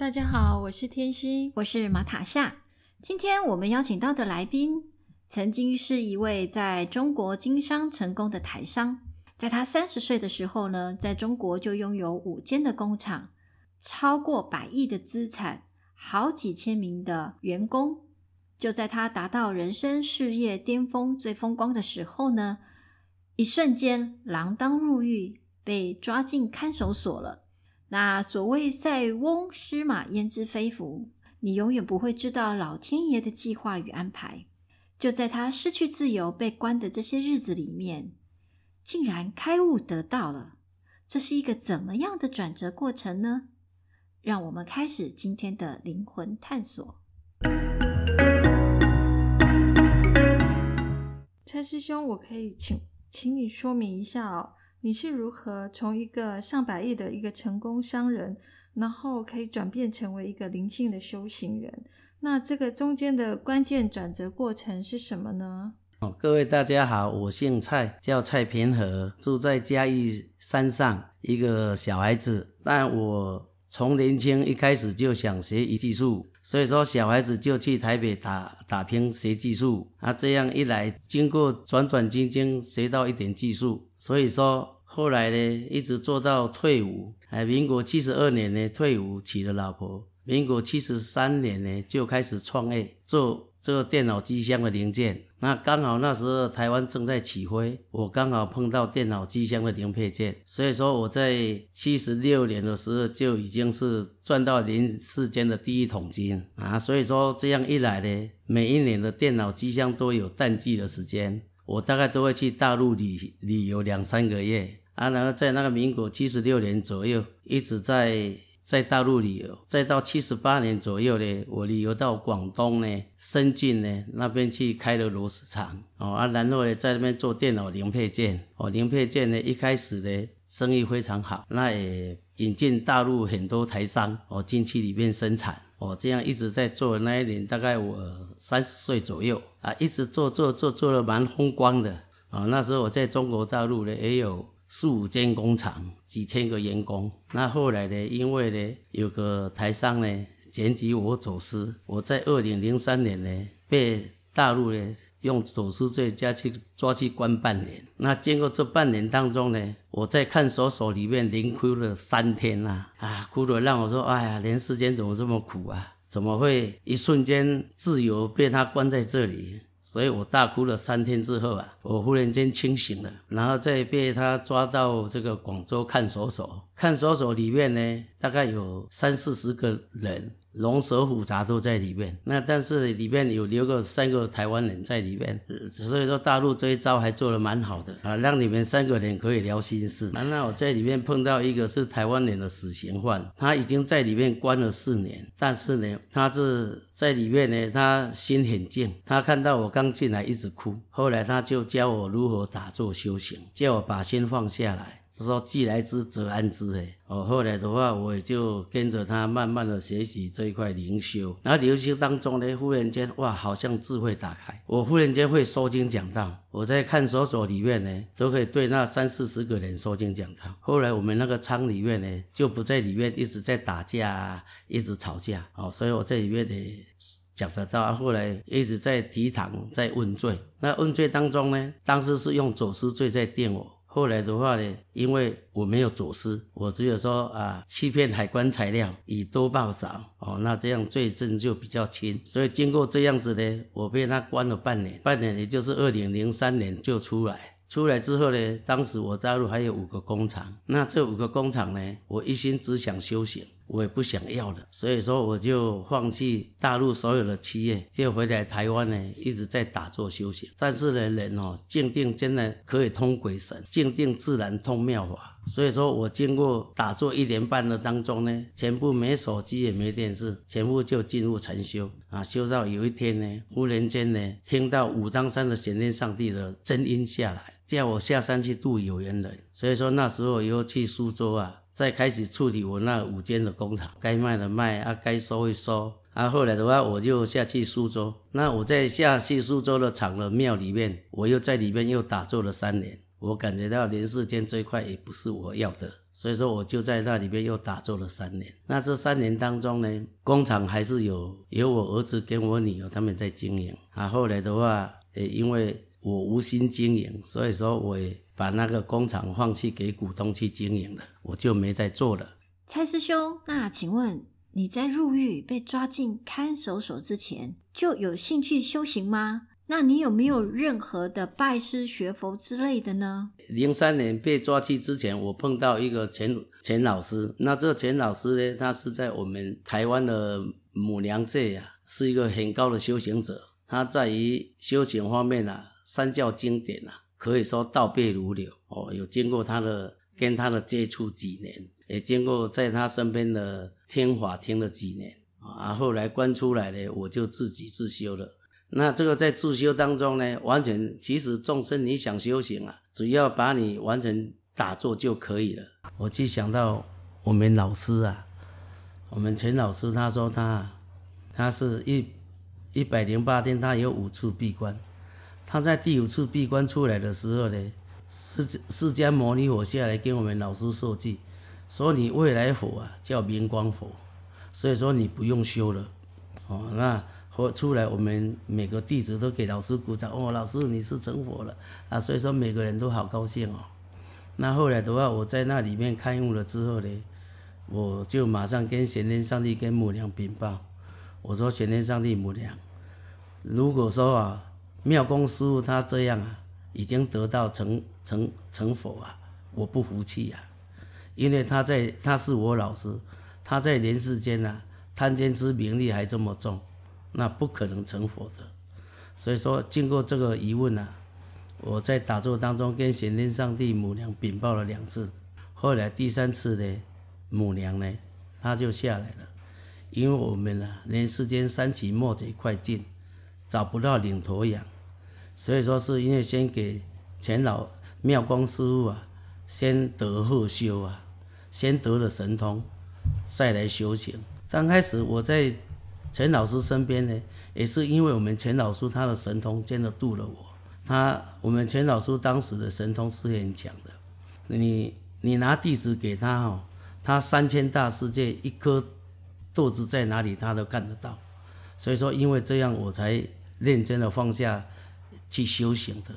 大家好，我是天心，我是马塔夏。今天我们邀请到的来宾，曾经是一位在中国经商成功的台商。在他三十岁的时候呢，在中国就拥有五间的工厂，超过百亿的资产，好几千名的员工。就在他达到人生事业巅峰、最风光的时候呢，一瞬间锒铛入狱，被抓进看守所了。那所谓“塞翁失马，焉知非福”，你永远不会知道老天爷的计划与安排。就在他失去自由、被关的这些日子里面，竟然开悟得到了。这是一个怎么样的转折过程呢？让我们开始今天的灵魂探索。蔡师兄，我可以请请你说明一下哦，你是如何从一个上百亿的一个成功商人，然后可以转变成为一个灵性的修行人？那这个中间的关键转折过程是什么呢？哦，各位大家好，我姓蔡，叫蔡平和，住在嘉义山上，一个小孩子，但我。从年轻一开始就想学一技术，所以说小孩子就去台北打打拼学技术。啊，这样一来，经过转转经经学到一点技术，所以说后来呢，一直做到退伍。哎，民国七十二年呢退伍娶了老婆，民国七十三年呢就开始创业做。这个电脑机箱的零件，那刚好那时候台湾正在起飞，我刚好碰到电脑机箱的零配件，所以说我在七十六年的时候就已经是赚到人世间的第一桶金啊！所以说这样一来呢，每一年的电脑机箱都有淡季的时间，我大概都会去大陆旅旅游两三个月啊，然后在那个民国七十六年左右一直在。在大陆旅游，再到七十八年左右呢，我旅游到广东呢，深圳呢那边去开了螺丝厂。哦啊，然后呢在那边做电脑零配件。哦，零配件呢一开始呢生意非常好，那也引进大陆很多台商哦进去里面生产。哦，这样一直在做那一年，大概我三十岁左右。啊，一直做做做做的蛮风光的。啊，那时候我在中国大陆呢也有。四五间工厂，几千个员工。那后来呢？因为呢，有个台商呢检举我走私，我在二零零三年呢被大陆呢用走私罪加去抓去关半年。那经过这半年当中呢，我在看守所里面连哭了三天呐，啊，哭得让我说，哎呀，人世间怎么这么苦啊？怎么会一瞬间自由被他关在这里？所以我大哭了三天之后啊，我忽然间清醒了，然后再被他抓到这个广州看守所。看守所里面呢，大概有三四十个人。龙蛇虎杂都在里面，那但是里面有留个三个台湾人在里面，所以说大陆这一招还做得蛮好的啊，让你们三个人可以聊心事。那我在里面碰到一个是台湾人的死刑犯，他已经在里面关了四年，但是呢，他是在里面呢，他心很静，他看到我刚进来一直哭，后来他就教我如何打坐修行，叫我把心放下来。是说既来之则安之诶，哦，后来的话我也就跟着他慢慢的学习这一块灵修，然后灵修当中呢，忽然间哇，好像智慧打开，我忽然间会说经讲道，我在看守所里面呢，都可以对那三四十个人说经讲道。后来我们那个仓里面呢，就不在里面一直在打架，一直吵架，哦，所以我在里面呢讲得到。后来一直在提堂在问罪，那问罪当中呢，当时是用走私罪在定我。后来的话呢，因为我没有走私，我只有说啊，欺骗海关材料，以多报少，哦，那这样罪证就比较轻。所以经过这样子呢，我被他关了半年，半年也就是二零零三年就出来。出来之后呢，当时我大陆还有五个工厂，那这五个工厂呢，我一心只想修行。我也不想要了，所以说我就放弃大陆所有的企业，就回来台湾呢，一直在打坐修行。但是呢，人哦，静定真的可以通鬼神，静定自然通妙法。所以说我经过打坐一年半的当中呢，全部没手机也没电视，全部就进入禅修啊。修到有一天呢，忽然间呢，听到武当山的显天上帝的真音下来，叫我下山去度有缘人。所以说那时候又去苏州啊。再开始处理我那五间的工厂，该卖的卖啊，该收一收啊。后来的话，我就下去苏州。那我在下去苏州的厂的庙里面，我又在里面又打坐了三年。我感觉到人世间这块也不是我要的，所以说我就在那里面又打坐了三年。那这三年当中呢，工厂还是有有我儿子跟我女儿他们在经营啊。后来的话，也因为我无心经营，所以说我也。把那个工厂放弃给股东去经营了，我就没再做了。蔡师兄，那请问你在入狱被抓进看守所之前，就有兴趣修行吗？那你有没有任何的拜师学佛之类的呢？零三年被抓去之前，我碰到一个钱钱老师。那这钱老师呢，他是在我们台湾的母娘界呀，是一个很高的修行者。他在于修行方面啊，三教经典啊。可以说倒背如流哦，有经过他的跟他的接触几年，也经过在他身边的听法听了几年啊，后来关出来呢，我就自己自修了。那这个在自修当中呢，完全其实众生你想修行啊，只要把你完成打坐就可以了。我就想到我们老师啊，我们陈老师他说他他是一一百零八天，他有五次闭关。他在第五次闭关出来的时候呢，释释迦牟尼佛下来跟我们老师说句，说你未来佛啊叫明光佛，所以说你不用修了，哦，那佛出来，我们每个弟子都给老师鼓掌，哦，老师你是成佛了啊，所以说每个人都好高兴哦。那后来的话，我在那里面开悟了之后呢，我就马上跟玄天上帝跟母娘禀报，我说玄天上帝母娘，如果说啊。妙公师傅他这样啊，已经得到成成成佛啊，我不服气啊，因为他在他是我老师，他在人世间呐，贪嗔痴名利还这么重，那不可能成佛的。所以说，经过这个疑问呐，我在打坐当中跟显天上帝母娘禀报了两次，后来第三次呢，母娘呢，她就下来了，因为我们啊，人世间三起末贼快尽。找不到领头羊，所以说是因为先给钱老妙光师傅啊，先得后修啊，先得了神通，再来修行。刚开始我在钱老师身边呢，也是因为我们钱老师他的神通真的度了我。他我们钱老师当时的神通是很强的，你你拿地址给他哦，他三千大世界一颗豆子在哪里他都看得到。所以说因为这样我才。认真的放下去修行的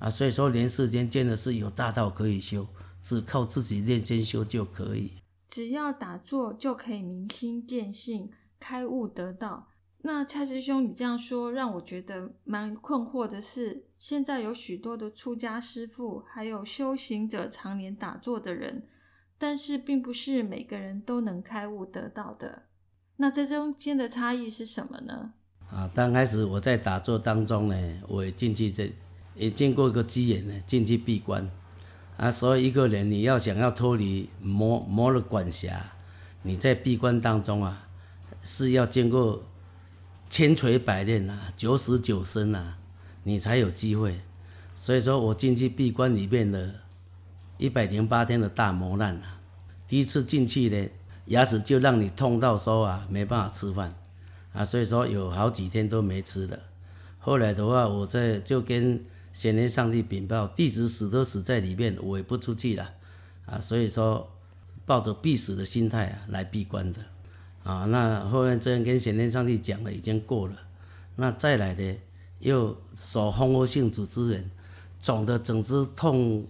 啊，所以说人世间真的是有大道可以修，只靠自己认真修就可以。只要打坐就可以明心见性、开悟得道。那蔡师兄，你这样说让我觉得蛮困惑的是，现在有许多的出家师父，还有修行者常年打坐的人，但是并不是每个人都能开悟得道的。那这中间的差异是什么呢？啊，刚开始我在打坐当中呢，我也进去这，也见过一个机缘呢，进去闭关。啊，所以一个人你要想要脱离魔魔的管辖，你在闭关当中啊，是要经过千锤百炼呐，九死九生呐，你才有机会。所以说我进去闭关里面的，一百零八天的大磨难啊，第一次进去呢，牙齿就让你痛到说啊，没办法吃饭。啊，所以说有好几天都没吃的。后来的话，我在就跟显天上帝禀报，弟子死都死在里面，我也不出去了。啊，所以说抱着必死的心态啊来闭关的。啊，那后面这样跟显天上帝讲了，已经过了。那再来的又手蜂窝性组织炎，肿的整只痛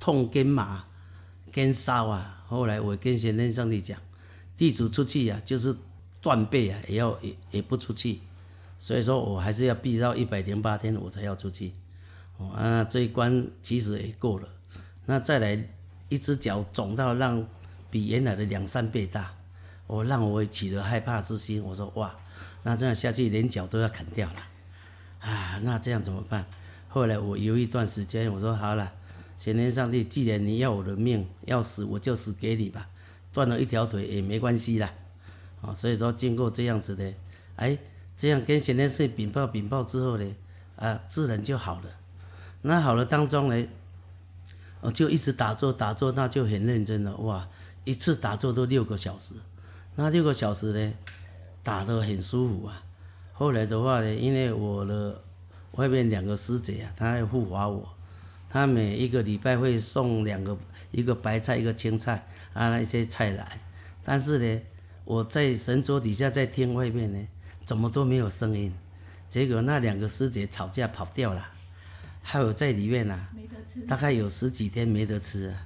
痛跟麻跟烧啊。后来我跟显天上帝讲，弟子出去呀，就是。断背啊，也要也也不出去，所以说我还是要闭到一百零八天，我才要出去。哦，啊，这一关其实也过了。那再来，一只脚肿到让比原来的两三倍大，我让我起了害怕之心。我说哇，那这样下去连脚都要砍掉了，啊，那这样怎么办？后来我犹豫一段时间，我说好了，玄天上帝，既然你要我的命，要死我就死给你吧，断了一条腿也没关系啦。啊，所以说经过这样子的，哎，这样跟玄天上帝禀报禀报之后呢，啊，自然就好了。那好了当中呢，我就一直打坐打坐，那就很认真了，哇，一次打坐都六个小时，那六个小时呢，打得很舒服啊。后来的话呢，因为我的外面两个师姐啊，她要护法我，她每一个礼拜会送两个，一个白菜，一个青菜啊那些菜来，但是呢。我在神桌底下在听外面呢，怎么都没有声音。结果那两个师姐吵架跑掉了，还有在里面呢，大概有十几天没得吃啊！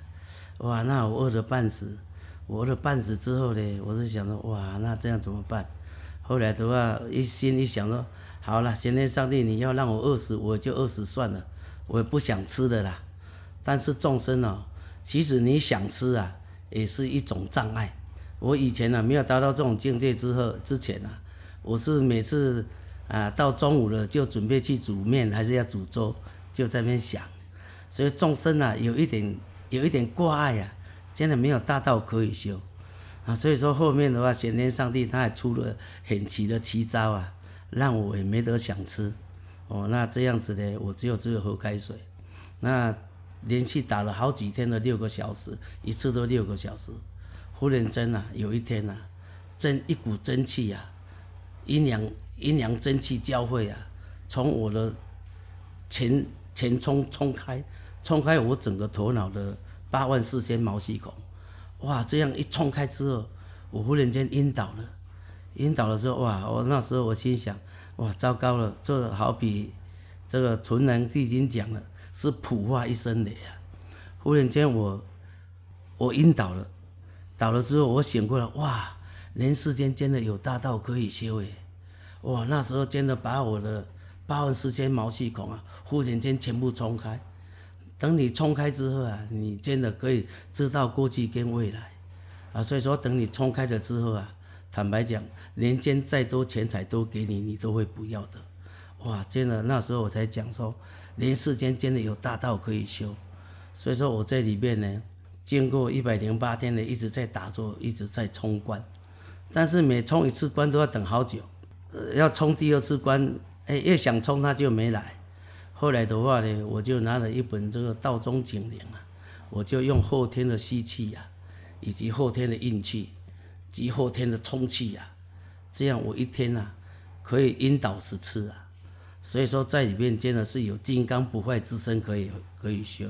哇，那我饿得半死。我饿得半死之后呢，我是想说，哇，那这样怎么办？后来的话，一心一想说，好了，先天上帝，你要让我饿死，我就饿死算了，我也不想吃的啦。但是众生哦，其实你想吃啊，也是一种障碍。我以前呢，没有达到这种境界之后，之前呢，我是每次啊到中午了就准备去煮面，还是要煮粥，就在那边想。所以众生啊，有一点有一点挂碍啊，真的没有大道可以修啊。所以说后面的话，玄天上帝他还出了很奇的奇招啊，让我也没得想吃。哦，那这样子呢，我只有只有喝开水。那连续打了好几天的六个小时，一次都六个小时。忽然间呐，有一天呐，真一股真气呀，阴阳阴阳真气交汇啊，从我的前前冲冲开，冲开我整个头脑的八万四千毛细孔，哇！这样一冲开之后，我忽然间晕倒了。晕倒的时候，哇！我那时候我心想，哇，糟糕了，这好比这个《屯南地经》讲的，是普化一生的呀。忽然间我我晕倒了。倒了之后，我醒过来，哇！人世间真的有大道可以修诶，哇！那时候真的把我的八万四千毛细孔啊，忽然间全部冲开。等你冲开之后啊，你真的可以知道过去跟未来啊。所以说，等你冲开了之后啊，坦白讲，人间再多钱财都给你，你都会不要的。哇！真的那时候我才讲说，人世间真的有大道可以修。所以说我在里面呢。经过一百零八天的一直在打坐，一直在冲关，但是每冲一次关都要等好久，要冲第二次关，哎，越想冲他就没来。后来的话呢，我就拿了一本这个道中警灵啊，我就用后天的吸气呀，以及后天的运气及后天的充气呀，这样我一天呐可以引导十次啊。所以说在里面真的是有金刚不坏之身可以可以修。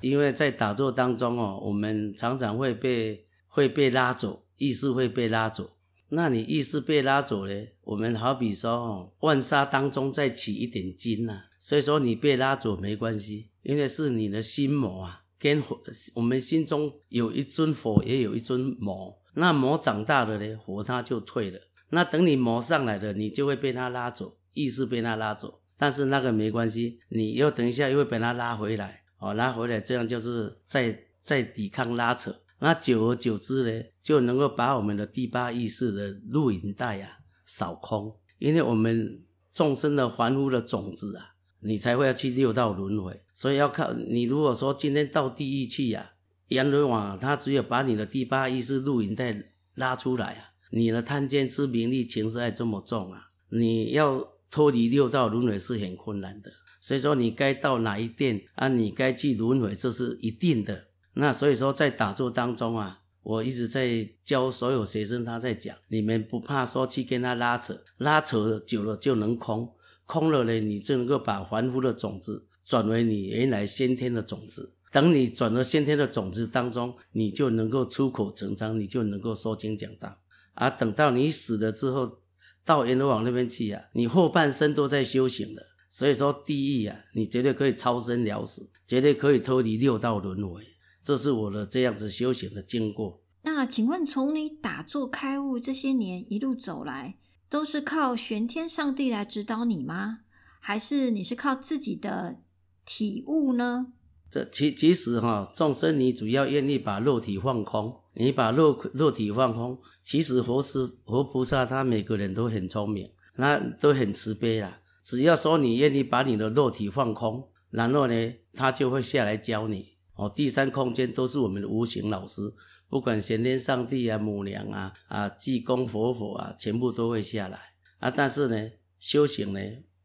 因为在打坐当中哦，我们常常会被会被拉走，意识会被拉走。那你意识被拉走呢？我们好比说哦，万沙当中再起一点金呐，所以说你被拉走没关系，因为是你的心魔啊，跟火，我们心中有一尊火，也有一尊魔。那魔长大了呢，火它就退了。那等你魔上来了，你就会被它拉走，意识被它拉走。但是那个没关系，你又等一下又会把它拉回来。哦，拉回来，这样就是在在抵抗拉扯，那久而久之呢，就能够把我们的第八意识的录影带啊扫空，因为我们众生的凡夫的种子啊，你才会要去六道轮回，所以要靠你。如果说今天到地狱去呀，阎罗王他只有把你的第八意识录影带拉出来啊，你的贪嗔痴名利情色爱这么重啊，你要脱离六道轮回是很困难的。所以说你该到哪一殿啊？你该去轮回，这是一定的。那所以说在打坐当中啊，我一直在教所有学生，他在讲，你们不怕说去跟他拉扯，拉扯久了就能空，空了呢，你就能够把凡夫的种子转为你原来先天的种子。等你转了先天的种子当中，你就能够出口成章，你就能够说经讲道。啊等到你死了之后，到阎罗王那边去啊，你后半生都在修行了。所以说，地狱啊，你绝对可以超生了死，绝对可以脱离六道轮回。这是我的这样子修行的经过。那请问，从你打坐开悟这些年一路走来，都是靠玄天上帝来指导你吗？还是你是靠自己的体悟呢？这其其实哈，众生你主要愿意把肉体放空，你把肉肉体放空，其实佛师佛菩萨他每个人都很聪明，那都很慈悲啦。只要说你愿意把你的肉体放空，然后呢，他就会下来教你。哦，第三空间都是我们的无形老师，不管玄天上帝啊、母娘啊、啊济公佛佛啊，全部都会下来啊。但是呢，修行呢，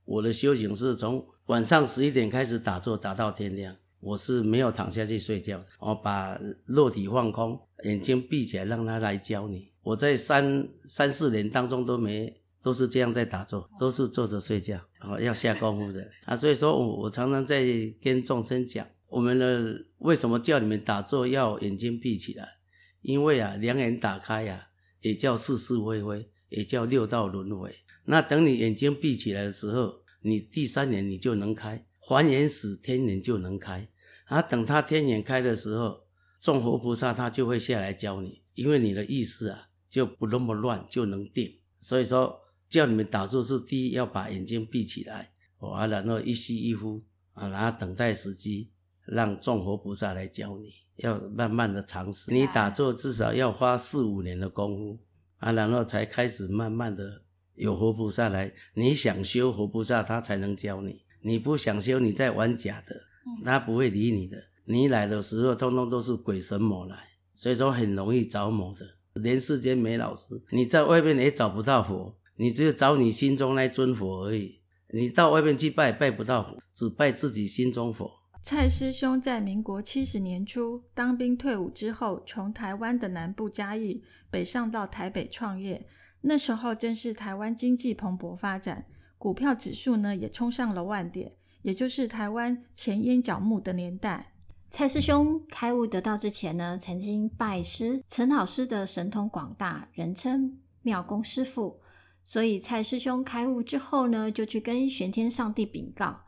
我的修行是从晚上十一点开始打坐，打到天亮。我是没有躺下去睡觉的，我把肉体放空，眼睛闭起来，让他来教你。我在三三四年当中都没都是这样在打坐，都是坐着睡觉，哦，要下功夫的啊。所以说我我常常在跟众生讲，我们的为什么叫你们打坐要眼睛闭起来？因为啊，两眼打开呀，也叫世事恢恢，也叫六道轮回。那等你眼睛闭起来的时候，你第三眼你就能开，还原时天眼就能开。啊，等他天眼开的时候，众佛菩萨他就会下来教你，因为你的意识啊就不那么乱，就能定。所以说，叫你们打坐是第一要把眼睛闭起来，啊，然后一吸一呼，啊，然后等待时机，让众佛菩萨来教你，要慢慢的尝试。你打坐至少要花四五年的功夫，啊，然后才开始慢慢的有活菩萨来。你想修活菩萨，他才能教你；你不想修，你在玩假的。他不会理你的，你来的时候，通通都是鬼神魔来，所以说很容易着魔的。人世间没老师，你在外面也找不到佛，你只有找你心中那尊佛而已。你到外面去拜，拜不到佛，只拜自己心中佛。蔡师兄在民国七十年初当兵退伍之后，从台湾的南部嘉义北上到台北创业。那时候正是台湾经济蓬勃发展，股票指数呢也冲上了万点。也就是台湾前烟角木的年代，蔡师兄开悟得道之前呢，曾经拜师陈老师的神通广大，人称妙公师傅。所以蔡师兄开悟之后呢，就去跟玄天上帝禀告：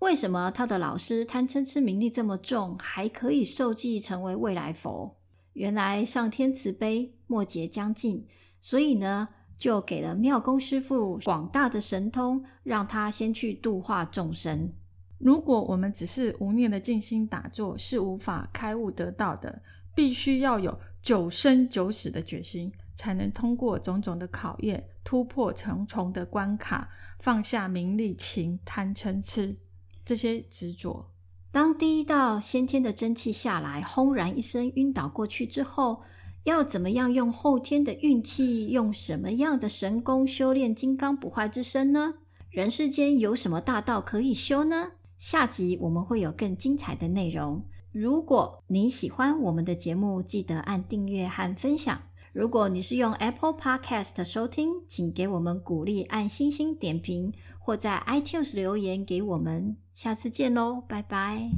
为什么他的老师贪嗔痴名利这么重，还可以受记成为未来佛？原来上天慈悲，末劫将近，所以呢。就给了妙公师傅广大的神通，让他先去度化众生。如果我们只是无念的静心打坐，是无法开悟得到的。必须要有九生九死的决心，才能通过种种的考验，突破重重的关卡，放下名利情贪嗔痴这些执着。当第一道先天的真气下来，轰然一声晕倒过去之后。要怎么样用后天的运气，用什么样的神功修炼金刚不坏之身呢？人世间有什么大道可以修呢？下集我们会有更精彩的内容。如果你喜欢我们的节目，记得按订阅和分享。如果你是用 Apple Podcast 收听，请给我们鼓励，按星星点评，或在 iTunes 留言给我们。下次见喽，拜拜。